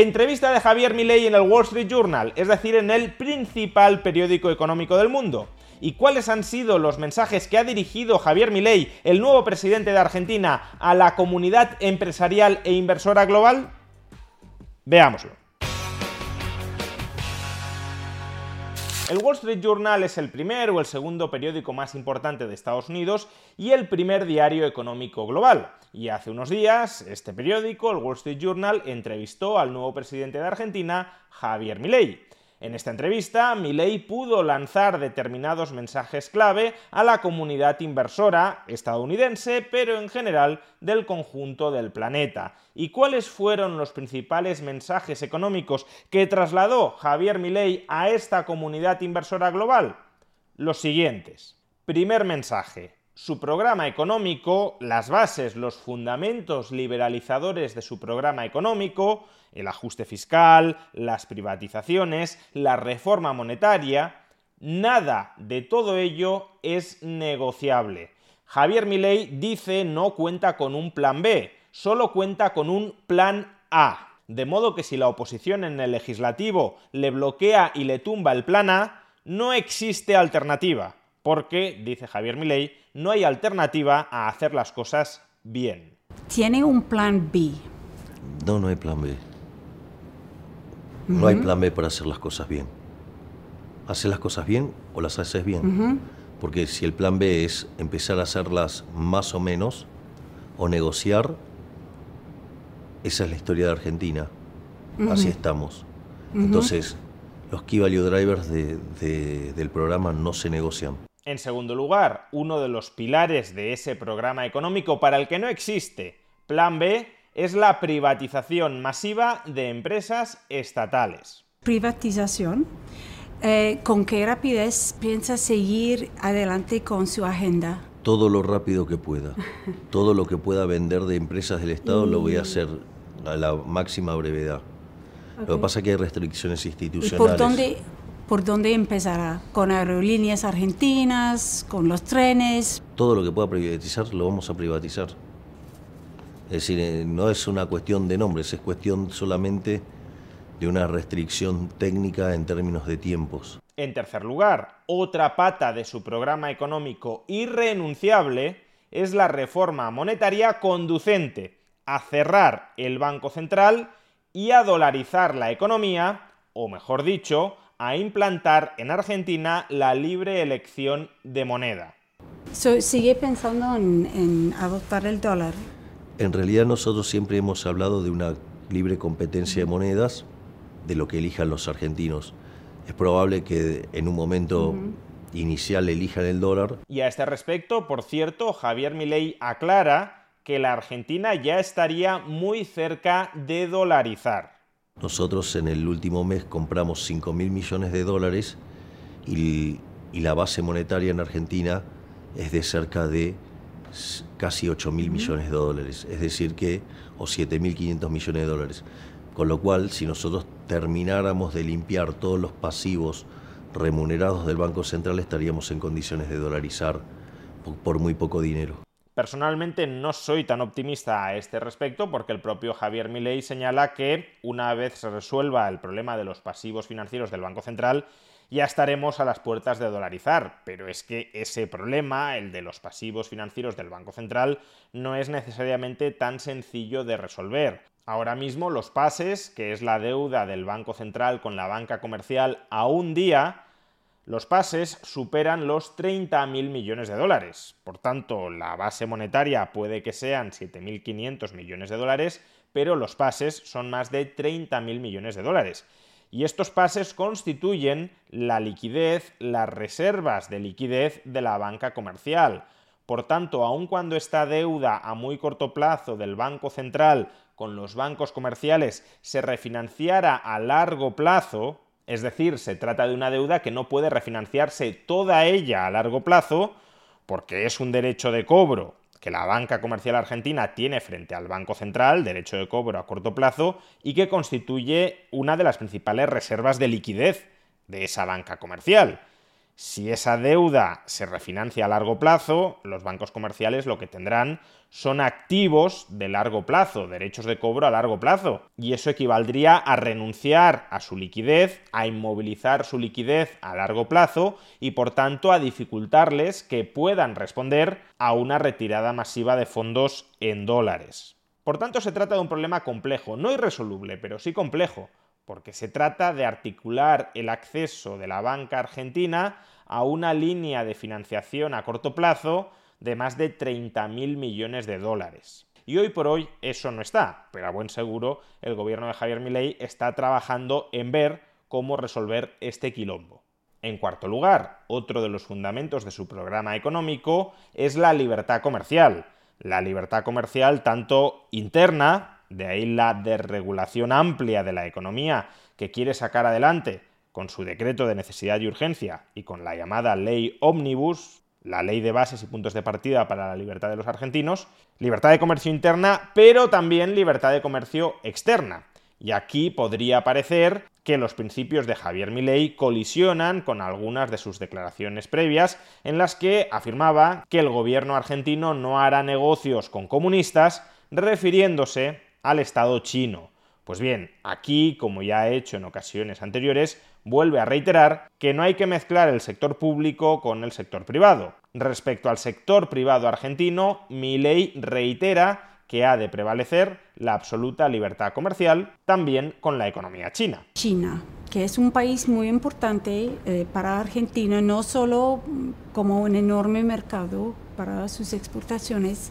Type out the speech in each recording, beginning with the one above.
Entrevista de Javier Milei en el Wall Street Journal, es decir, en el principal periódico económico del mundo. ¿Y cuáles han sido los mensajes que ha dirigido Javier Milei, el nuevo presidente de Argentina, a la comunidad empresarial e inversora global? Veámoslo. El Wall Street Journal es el primer o el segundo periódico más importante de Estados Unidos y el primer diario económico global. Y hace unos días, este periódico, el Wall Street Journal, entrevistó al nuevo presidente de Argentina, Javier Milei. En esta entrevista, Milley pudo lanzar determinados mensajes clave a la comunidad inversora estadounidense, pero en general del conjunto del planeta. ¿Y cuáles fueron los principales mensajes económicos que trasladó Javier Milei a esta comunidad inversora global? Los siguientes. Primer mensaje su programa económico, las bases, los fundamentos liberalizadores de su programa económico, el ajuste fiscal, las privatizaciones, la reforma monetaria, nada de todo ello es negociable. Javier Milei dice no cuenta con un plan B, solo cuenta con un plan A. De modo que si la oposición en el legislativo le bloquea y le tumba el plan A, no existe alternativa porque, dice Javier Milei, no hay alternativa a hacer las cosas bien. ¿Tiene un plan B? No, no hay plan B. No hay plan B para hacer las cosas bien. Haces las cosas bien o las haces bien. Porque si el plan B es empezar a hacerlas más o menos o negociar, esa es la historia de Argentina. Así estamos. Entonces, los key value drivers del programa no se negocian. En segundo lugar, uno de los pilares de ese programa económico para el que no existe plan B es la privatización masiva de empresas estatales. Privatización. Eh, ¿Con qué rapidez piensa seguir adelante con su agenda? Todo lo rápido que pueda. Todo lo que pueda vender de empresas del Estado lo voy a hacer a la máxima brevedad. Lo que pasa es que hay restricciones institucionales. por dónde, por dónde empezará, con aerolíneas argentinas, con los trenes. Todo lo que pueda privatizar lo vamos a privatizar. Es decir, eh, no es una cuestión de nombres, es cuestión solamente de una restricción técnica en términos de tiempos. En tercer lugar, otra pata de su programa económico irrenunciable es la reforma monetaria conducente a cerrar el Banco Central y a dolarizar la economía, o mejor dicho, a implantar en Argentina la libre elección de moneda. ¿Sigue pensando en, adoptar el dólar? En realidad nosotros siempre hemos hablado de una libre competencia de monedas, de lo que elijan los argentinos. Es probable que en un momento inicial elijan el dólar. Y a este respecto, por cierto, Javier Milei aclara que la Argentina ya estaría muy cerca de dolarizar. Nosotros en el último mes compramos 5 mil millones de dólares y, la base monetaria en Argentina es de cerca de casi 8 mil millones de dólares, es decir que, o 7 mil 500 millones de dólares. Con lo cual, si nosotros termináramos de limpiar todos los pasivos remunerados del Banco Central, estaríamos en condiciones de dolarizar por muy poco dinero. Personalmente no soy tan optimista a este respecto porque el propio Javier Milei señala que una vez se resuelva el problema de los pasivos financieros del Banco Central, ya estaremos a las puertas de dolarizar, pero es que ese problema, el de los pasivos financieros del Banco Central, no es necesariamente tan sencillo de resolver. Ahora mismo los pases, que es la deuda del Banco Central con la banca comercial a un día, los pases superan los 30.000 millones de dólares. Por tanto, la base monetaria puede que sean 7.500 millones de dólares, pero los pases son más de 30.000 millones de dólares. Y estos pases constituyen la liquidez, las reservas de liquidez de la banca comercial. Por tanto, aun cuando esta deuda a muy corto plazo del Banco Central con los bancos comerciales se refinanciara a largo plazo, es decir, se trata de una deuda que no puede refinanciarse toda ella a largo plazo, porque es un derecho de cobro que la banca comercial argentina tiene frente al Banco Central, derecho de cobro a corto plazo, y que constituye una de las principales reservas de liquidez de esa banca comercial. Si esa deuda se refinancia a largo plazo, los bancos comerciales lo que tendrán son activos de largo plazo, derechos de cobro a largo plazo. Y eso equivaldría a renunciar a su liquidez, a inmovilizar su liquidez a largo plazo y por tanto a dificultarles que puedan responder a una retirada masiva de fondos en dólares. Por tanto, se trata de un problema complejo, no irresoluble, pero sí complejo porque se trata de articular el acceso de la banca argentina a una línea de financiación a corto plazo de más de 30.000 millones de dólares. Y hoy por hoy eso no está, pero a buen seguro el gobierno de Javier Milei está trabajando en ver cómo resolver este quilombo. En cuarto lugar, otro de los fundamentos de su programa económico es la libertad comercial. La libertad comercial tanto interna, de ahí la desregulación amplia de la economía que quiere sacar adelante con su decreto de necesidad y urgencia y con la llamada ley omnibus, la ley de bases y puntos de partida para la libertad de los argentinos, libertad de comercio interna, pero también libertad de comercio externa. Y aquí podría parecer que los principios de Javier Milei colisionan con algunas de sus declaraciones previas en las que afirmaba que el gobierno argentino no hará negocios con comunistas, refiriéndose al Estado chino. Pues bien, aquí, como ya ha hecho en ocasiones anteriores, vuelve a reiterar que no hay que mezclar el sector público con el sector privado. Respecto al sector privado argentino, mi ley reitera que ha de prevalecer la absoluta libertad comercial, también con la economía china. China, que es un país muy importante eh, para Argentina, no solo como un enorme mercado para sus exportaciones,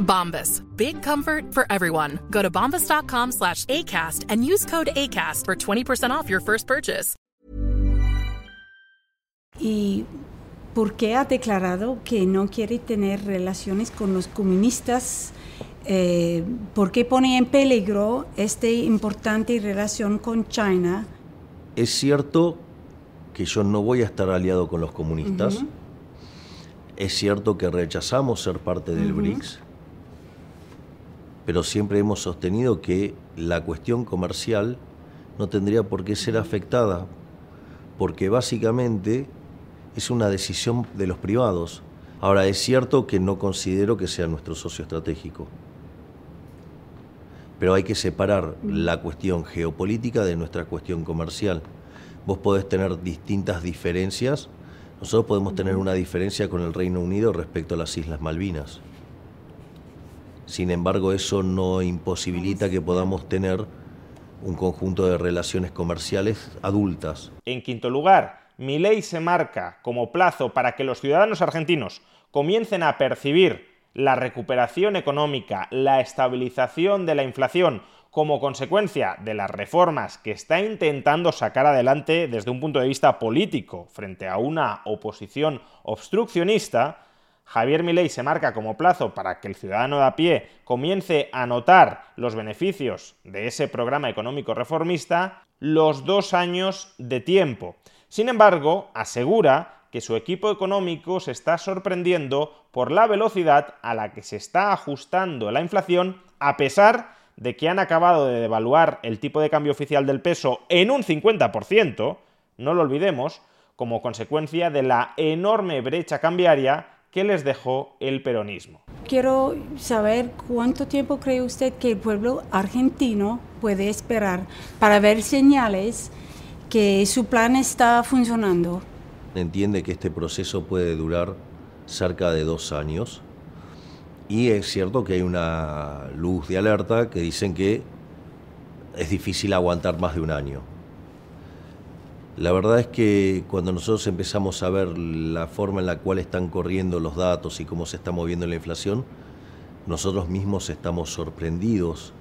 Bombas. Big comfort for everyone. Go to bombas.com slash ACAST and use code ACAST for 20% off your first purchase. ¿Y por qué ha declarado que no quiere tener relaciones con los comunistas? Eh, ¿Por qué pone en peligro esta importante relación con China? Es cierto que yo no voy a estar aliado con los comunistas. Es cierto que rechazamos ser parte del BRICS. Pero siempre hemos sostenido que la cuestión comercial no tendría por qué ser afectada, porque básicamente es una decisión de los privados. Ahora, es cierto que no considero que sea nuestro socio estratégico. pero hay que separar la cuestión geopolítica de nuestra cuestión comercial. Vos podés tener distintas diferencias, nosotros podemos tener una diferencia con el Reino Unido respecto a las Islas Malvinas. Sin embargo, eso no imposibilita que podamos tener un conjunto de relaciones comerciales adultas. En quinto lugar, mi ley se marca como plazo para que los ciudadanos argentinos comiencen a percibir la recuperación económica, la estabilización de la inflación como consecuencia de las reformas que está intentando sacar adelante desde un punto de vista político frente a una oposición obstruccionista, Javier Milei se marca como plazo para que el ciudadano de a pie comience a notar los beneficios de ese programa económico reformista los dos años de tiempo. Sin embargo, asegura que su equipo económico se está sorprendiendo por la velocidad a la que se está ajustando la inflación a pesar de que han acabado de devaluar el tipo de cambio oficial del peso en un 50%, no lo olvidemos, como consecuencia de la enorme brecha cambiaria que les dejó el peronismo. Quiero saber cuánto tiempo cree usted que el pueblo argentino puede esperar para ver señales que su plan está funcionando entiende que este proceso puede durar cerca de dos años y es cierto que hay una luz de alerta que dicen que es difícil aguantar más de un año. La verdad es que cuando nosotros empezamos a ver la forma en la cual están corriendo los datos y cómo se está moviendo la inflación, nosotros mismos estamos sorprendidos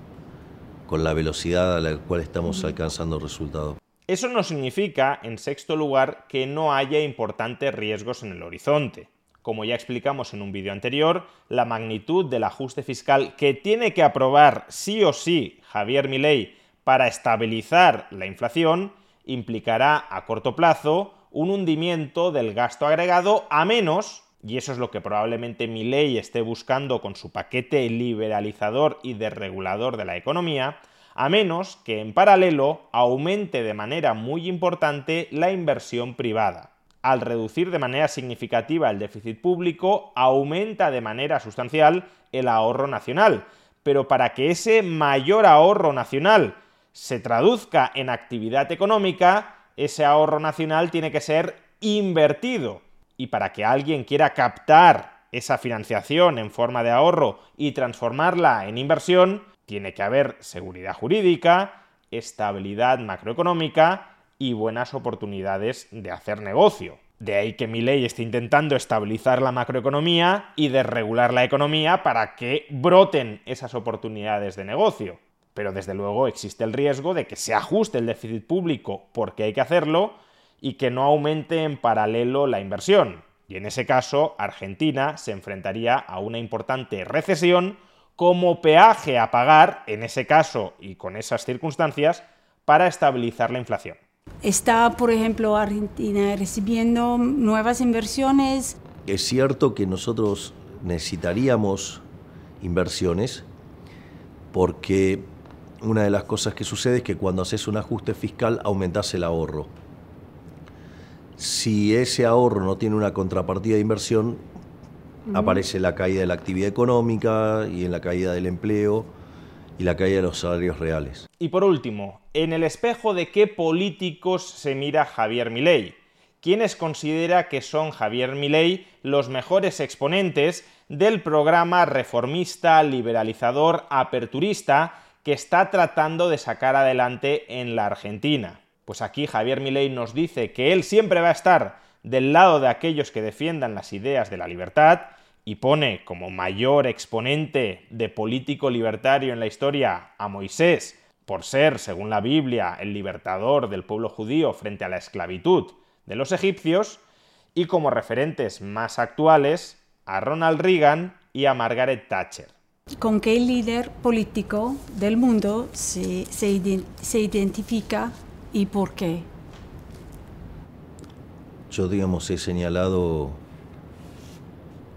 con la velocidad a la cual estamos alcanzando resultados. Eso no significa, en sexto lugar, que no haya importantes riesgos en el horizonte. Como ya explicamos en un vídeo anterior, la magnitud del ajuste fiscal que tiene que aprobar sí o sí Javier Milei para estabilizar la inflación implicará a corto plazo un hundimiento del gasto agregado a menos, y eso es lo que probablemente Milei esté buscando con su paquete liberalizador y desregulador de la economía, a menos que en paralelo aumente de manera muy importante la inversión privada. Al reducir de manera significativa el déficit público, aumenta de manera sustancial el ahorro nacional. Pero para que ese mayor ahorro nacional se traduzca en actividad económica, ese ahorro nacional tiene que ser invertido. Y para que alguien quiera captar esa financiación en forma de ahorro y transformarla en inversión, tiene que haber seguridad jurídica, estabilidad macroeconómica y buenas oportunidades de hacer negocio. De ahí que mi ley esté intentando estabilizar la macroeconomía y desregular la economía para que broten esas oportunidades de negocio. Pero desde luego existe el riesgo de que se ajuste el déficit público porque hay que hacerlo y que no aumente en paralelo la inversión. Y en ese caso, Argentina se enfrentaría a una importante recesión como peaje a pagar, en ese caso y con esas circunstancias, para estabilizar la inflación. ¿Está, por ejemplo, Argentina recibiendo nuevas inversiones? Es cierto que nosotros necesitaríamos inversiones porque una de las cosas que sucede es que cuando haces un ajuste fiscal aumentas el ahorro. Si ese ahorro no tiene una contrapartida de inversión, aparece la caída de la actividad económica y en la caída del empleo y la caída de los salarios reales. Y por último, en el espejo de qué políticos se mira Javier Milei. ¿Quiénes considera que son Javier Milei los mejores exponentes del programa reformista, liberalizador, aperturista que está tratando de sacar adelante en la Argentina? Pues aquí Javier Milei nos dice que él siempre va a estar del lado de aquellos que defiendan las ideas de la libertad y pone como mayor exponente de político libertario en la historia a Moisés, por ser, según la Biblia, el libertador del pueblo judío frente a la esclavitud de los egipcios, y como referentes más actuales a Ronald Reagan y a Margaret Thatcher. ¿Con qué líder político del mundo se, se identifica y por qué? Yo, digamos, he señalado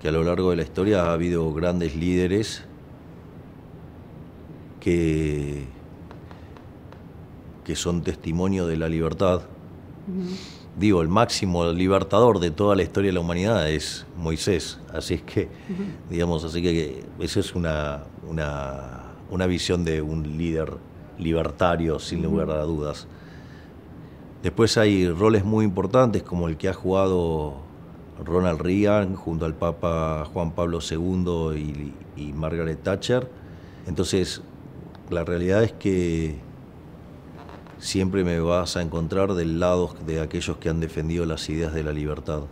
que a lo largo de la historia ha habido grandes líderes que, que son testimonio de la libertad. Digo, el máximo libertador de toda la historia de la humanidad es Moisés. Así es que, digamos, así que eso es una, una visión de un líder libertario, sin lugar a dudas. Después hay roles muy importantes como el que ha jugado Ronald Reagan junto al Papa Juan Pablo II y, Margaret Thatcher. Entonces, la realidad es que siempre me vas a encontrar del lado de aquellos que han defendido las ideas de la libertad.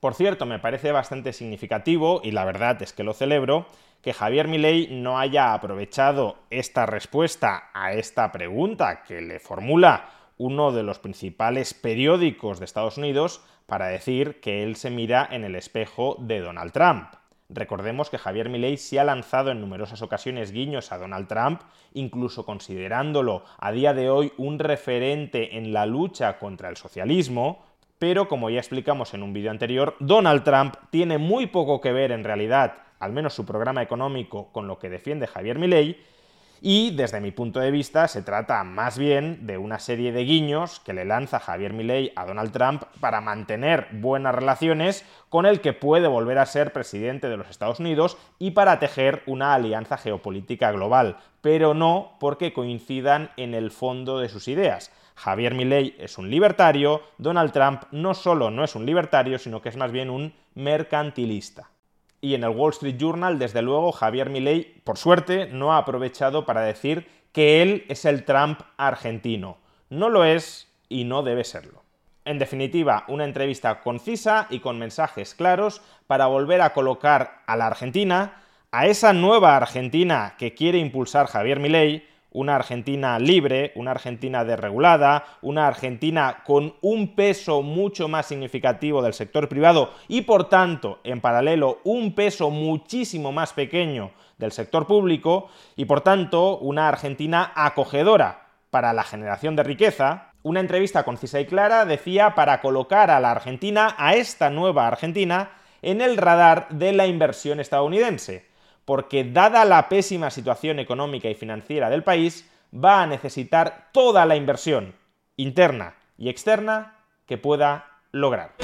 Por cierto, me parece bastante significativo, y la verdad es que lo celebro, que Javier Milei no haya aprovechado esta respuesta a esta pregunta que le formula uno de los principales periódicos de Estados Unidos para decir que él se mira en el espejo de Donald Trump. Recordemos que Javier Milei se ha lanzado en numerosas ocasiones guiños a Donald Trump, incluso considerándolo a día de hoy un referente en la lucha contra el socialismo, pero como ya explicamos en un vídeo anterior, Donald Trump tiene muy poco que ver en realidad, al menos su programa económico, con lo que defiende Javier Milei, y desde mi punto de vista se trata más bien de una serie de guiños que le lanza Javier Milei a Donald Trump para mantener buenas relaciones con el que puede volver a ser presidente de los Estados Unidos y para tejer una alianza geopolítica global, pero no porque coincidan en el fondo de sus ideas. Javier Milei es un libertario, Donald Trump no solo no es un libertario, sino que es más bien un mercantilista y en el Wall Street Journal, desde luego, Javier Milei, por suerte, no ha aprovechado para decir que él es el Trump argentino. No lo es y no debe serlo. En definitiva, una entrevista concisa y con mensajes claros para volver a colocar a la Argentina, a esa nueva Argentina que quiere impulsar Javier Milei, una Argentina libre, una Argentina desregulada, una Argentina con un peso mucho más significativo del sector privado y por tanto, en paralelo, un peso muchísimo más pequeño del sector público y por tanto una Argentina acogedora para la generación de riqueza, una entrevista concisa y clara decía para colocar a la Argentina, a esta nueva Argentina, en el radar de la inversión estadounidense porque dada la pésima situación económica y financiera del país, va a necesitar toda la inversión interna y externa que pueda lograr.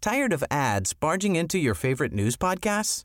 Tired of ads barging into your favorite news podcasts?